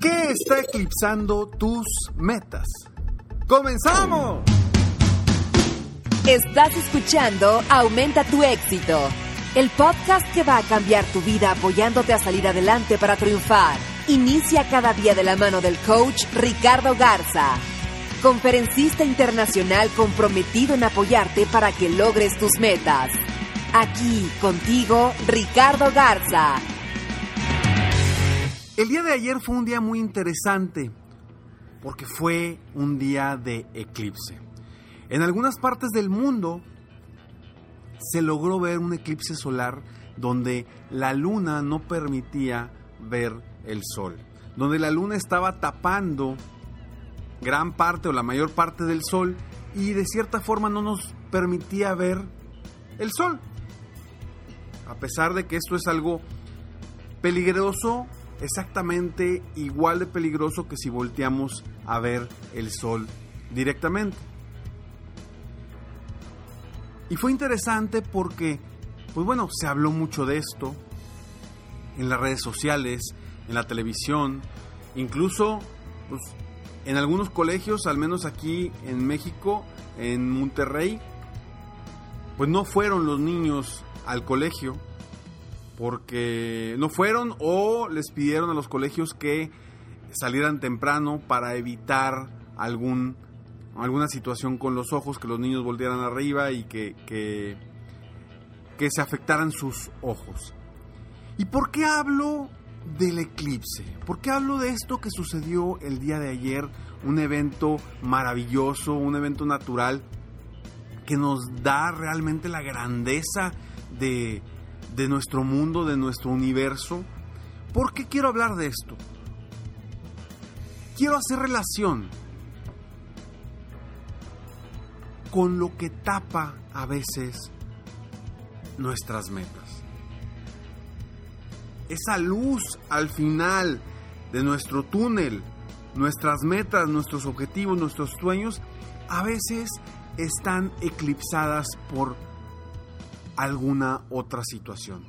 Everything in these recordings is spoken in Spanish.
¿Qué está eclipsando tus metas? ¡Comenzamos! Estás escuchando Aumenta tu éxito, el podcast que va a cambiar tu vida apoyándote a salir adelante para triunfar. Inicia cada día de la mano del coach Ricardo Garza, conferencista internacional comprometido en apoyarte para que logres tus metas. Aquí contigo, Ricardo Garza. El día de ayer fue un día muy interesante porque fue un día de eclipse. En algunas partes del mundo se logró ver un eclipse solar donde la luna no permitía ver el sol, donde la luna estaba tapando gran parte o la mayor parte del sol y de cierta forma no nos permitía ver el sol. A pesar de que esto es algo peligroso, exactamente igual de peligroso que si volteamos a ver el sol directamente. Y fue interesante porque, pues bueno, se habló mucho de esto en las redes sociales, en la televisión, incluso pues, en algunos colegios, al menos aquí en México, en Monterrey, pues no fueron los niños al colegio porque no fueron o les pidieron a los colegios que salieran temprano para evitar algún alguna situación con los ojos, que los niños voltearan arriba y que, que, que se afectaran sus ojos. ¿Y por qué hablo del eclipse? ¿Por qué hablo de esto que sucedió el día de ayer? Un evento maravilloso, un evento natural que nos da realmente la grandeza de, de nuestro mundo, de nuestro universo. ¿Por qué quiero hablar de esto? Quiero hacer relación con lo que tapa a veces nuestras metas. Esa luz al final de nuestro túnel, nuestras metas, nuestros objetivos, nuestros sueños, a veces están eclipsadas por alguna otra situación.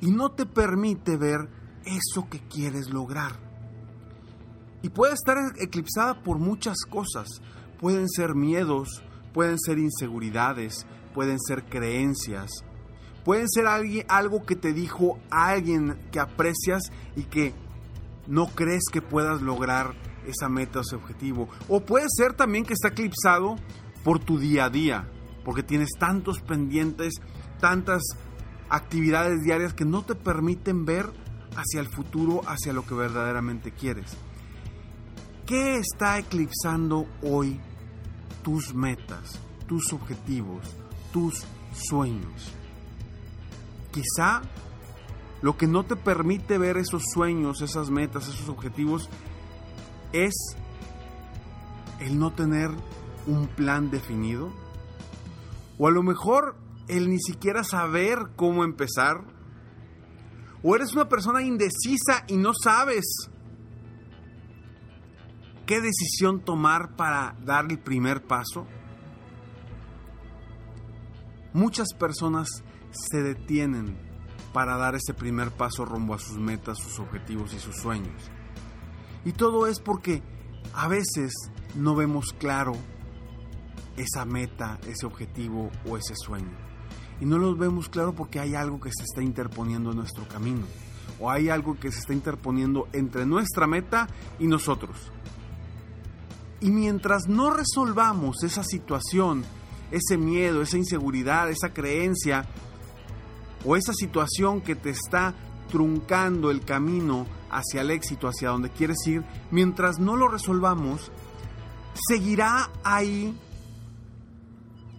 Y no te permite ver eso que quieres lograr. Y puede estar eclipsada por muchas cosas. Pueden ser miedos, pueden ser inseguridades, pueden ser creencias, pueden ser algo que te dijo alguien que aprecias y que no crees que puedas lograr esa meta o ese objetivo. O puede ser también que está eclipsado por tu día a día, porque tienes tantos pendientes, tantas actividades diarias que no te permiten ver hacia el futuro, hacia lo que verdaderamente quieres. ¿Qué está eclipsando hoy tus metas, tus objetivos, tus sueños? Quizá lo que no te permite ver esos sueños, esas metas, esos objetivos es el no tener un plan definido. O a lo mejor el ni siquiera saber cómo empezar. O eres una persona indecisa y no sabes qué decisión tomar para dar el primer paso. Muchas personas se detienen para dar ese primer paso rumbo a sus metas, sus objetivos y sus sueños. Y todo es porque a veces no vemos claro esa meta, ese objetivo o ese sueño. Y no los vemos claro porque hay algo que se está interponiendo en nuestro camino. o hay algo que se está interponiendo entre nuestra meta y nosotros. Y mientras no resolvamos esa situación, ese miedo, esa inseguridad, esa creencia o esa situación que te está truncando el camino hacia el éxito, hacia donde quieres ir, mientras no lo resolvamos, seguirá ahí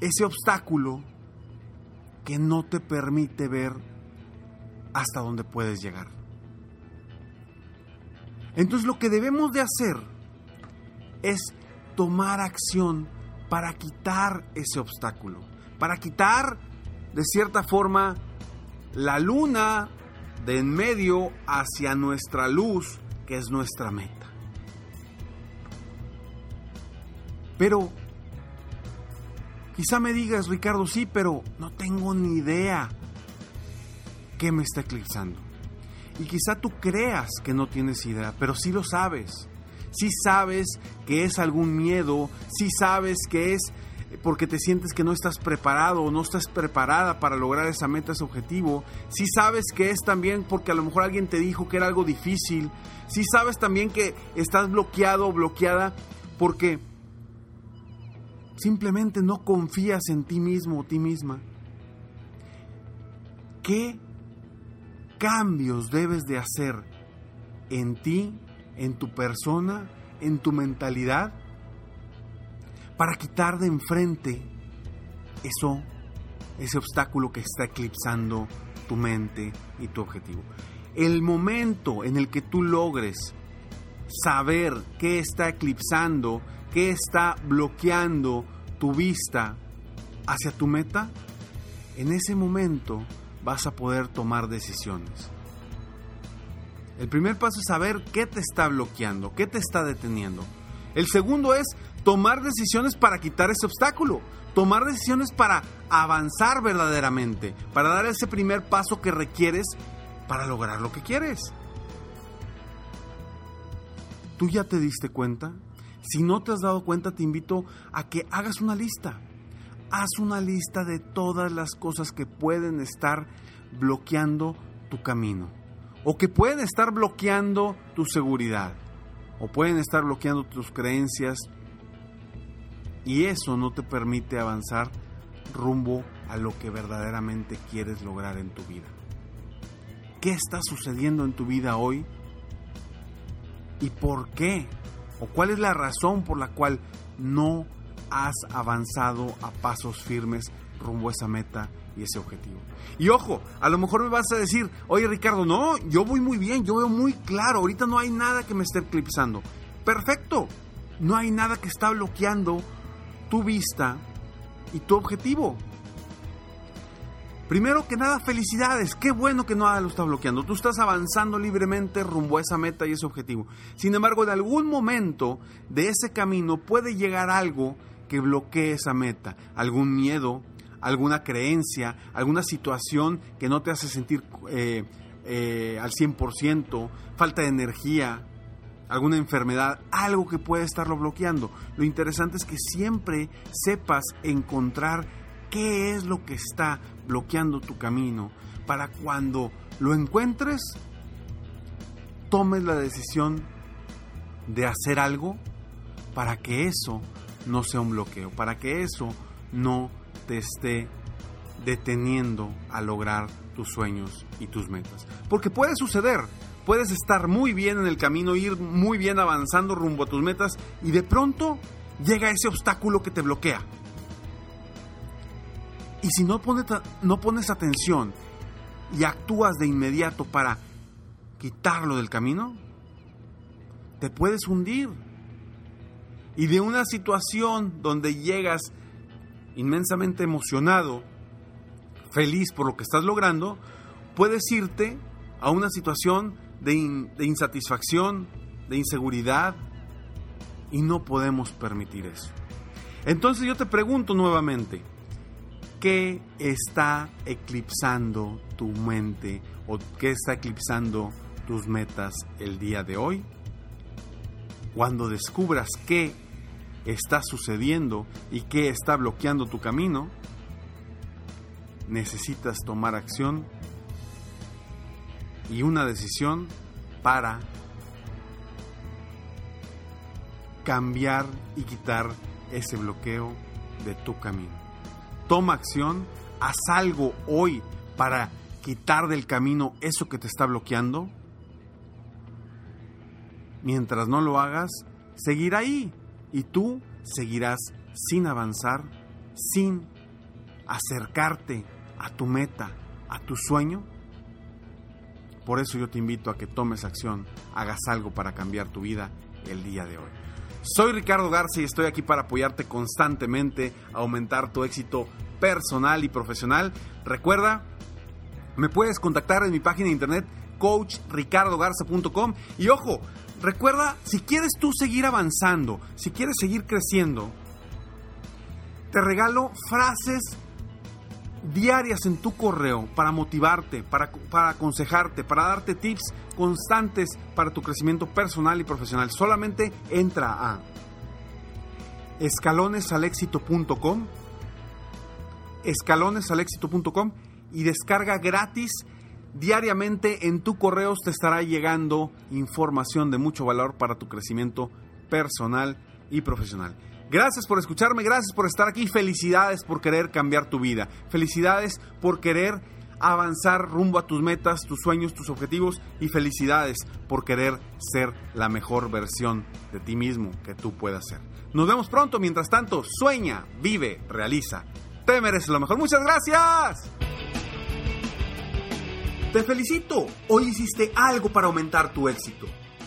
ese obstáculo que no te permite ver hasta dónde puedes llegar. Entonces lo que debemos de hacer es tomar acción para quitar ese obstáculo, para quitar de cierta forma la luna de en medio hacia nuestra luz, que es nuestra meta. Pero quizá me digas, Ricardo, sí, pero no tengo ni idea qué me está eclipsando. Y quizá tú creas que no tienes idea, pero sí lo sabes. Sí sabes que es algún miedo, sí sabes que es porque te sientes que no estás preparado o no estás preparada para lograr esa meta, ese objetivo. Si sabes que es también porque a lo mejor alguien te dijo que era algo difícil. Si sabes también que estás bloqueado o bloqueada porque simplemente no confías en ti mismo o ti misma. ¿Qué cambios debes de hacer en ti, en tu persona, en tu mentalidad? para quitar de enfrente eso, ese obstáculo que está eclipsando tu mente y tu objetivo. El momento en el que tú logres saber qué está eclipsando, qué está bloqueando tu vista hacia tu meta, en ese momento vas a poder tomar decisiones. El primer paso es saber qué te está bloqueando, qué te está deteniendo. El segundo es tomar decisiones para quitar ese obstáculo, tomar decisiones para avanzar verdaderamente, para dar ese primer paso que requieres para lograr lo que quieres. ¿Tú ya te diste cuenta? Si no te has dado cuenta, te invito a que hagas una lista. Haz una lista de todas las cosas que pueden estar bloqueando tu camino o que pueden estar bloqueando tu seguridad o pueden estar bloqueando tus creencias, y eso no te permite avanzar rumbo a lo que verdaderamente quieres lograr en tu vida. ¿Qué está sucediendo en tu vida hoy? ¿Y por qué? ¿O cuál es la razón por la cual no has avanzado a pasos firmes rumbo a esa meta y ese objetivo? Y ojo, a lo mejor me vas a decir, oye Ricardo, no, yo voy muy bien, yo veo muy claro, ahorita no hay nada que me esté eclipsando. Perfecto, no hay nada que está bloqueando tu vista y tu objetivo. Primero que nada, felicidades. Qué bueno que nada lo está bloqueando. Tú estás avanzando libremente rumbo a esa meta y ese objetivo. Sin embargo, en algún momento de ese camino puede llegar algo que bloquee esa meta. Algún miedo, alguna creencia, alguna situación que no te hace sentir eh, eh, al 100%, falta de energía, alguna enfermedad, algo que puede estarlo bloqueando. Lo interesante es que siempre sepas encontrar qué es lo que está bloqueando tu camino para cuando lo encuentres, tomes la decisión de hacer algo para que eso no sea un bloqueo, para que eso no te esté deteniendo a lograr tus sueños y tus metas. Porque puede suceder, puedes estar muy bien en el camino, ir muy bien avanzando rumbo a tus metas y de pronto llega ese obstáculo que te bloquea. Y si no pones, no pones atención y actúas de inmediato para quitarlo del camino, te puedes hundir. Y de una situación donde llegas inmensamente emocionado, feliz por lo que estás logrando, puedes irte a una situación de, insatisfacción, de inseguridad, y no podemos permitir eso. Entonces yo te pregunto nuevamente, ¿qué está eclipsando tu mente o qué está eclipsando tus metas el día de hoy? Cuando descubras qué está sucediendo y qué está bloqueando tu camino, necesitas tomar acción y una decisión para cambiar y quitar ese bloqueo de tu camino. Toma acción, haz algo hoy para quitar del camino eso que te está bloqueando. Mientras no lo hagas, seguirá ahí y tú seguirás sin avanzar, sin acercarte a tu meta, a tu sueño. Por eso yo te invito a que tomes acción, hagas algo para cambiar tu vida el día de hoy. Soy Ricardo Garza y estoy aquí para apoyarte constantemente, aumentar tu éxito personal y profesional. Recuerda, me puedes contactar en mi página de internet coachricardogarza.com y ojo, recuerda, si quieres tú seguir avanzando, si quieres seguir creciendo, te regalo frases diarias en tu correo para motivarte, para, para, aconsejarte, para darte tips constantes para tu crecimiento personal y profesional. Solamente entra a escalonesalexito.com escalonesalexito.com y descarga gratis diariamente en tu correo te estará llegando información de mucho valor para tu crecimiento personal y profesional. Gracias por escucharme, gracias por estar aquí, felicidades por querer cambiar tu vida, felicidades por querer avanzar rumbo a tus metas, tus sueños, tus objetivos y felicidades por querer ser la mejor versión de ti mismo que tú puedas ser. Nos vemos pronto, mientras tanto, sueña, vive, realiza. Te mereces lo mejor. Muchas gracias. Te felicito, hoy hiciste algo para aumentar tu éxito.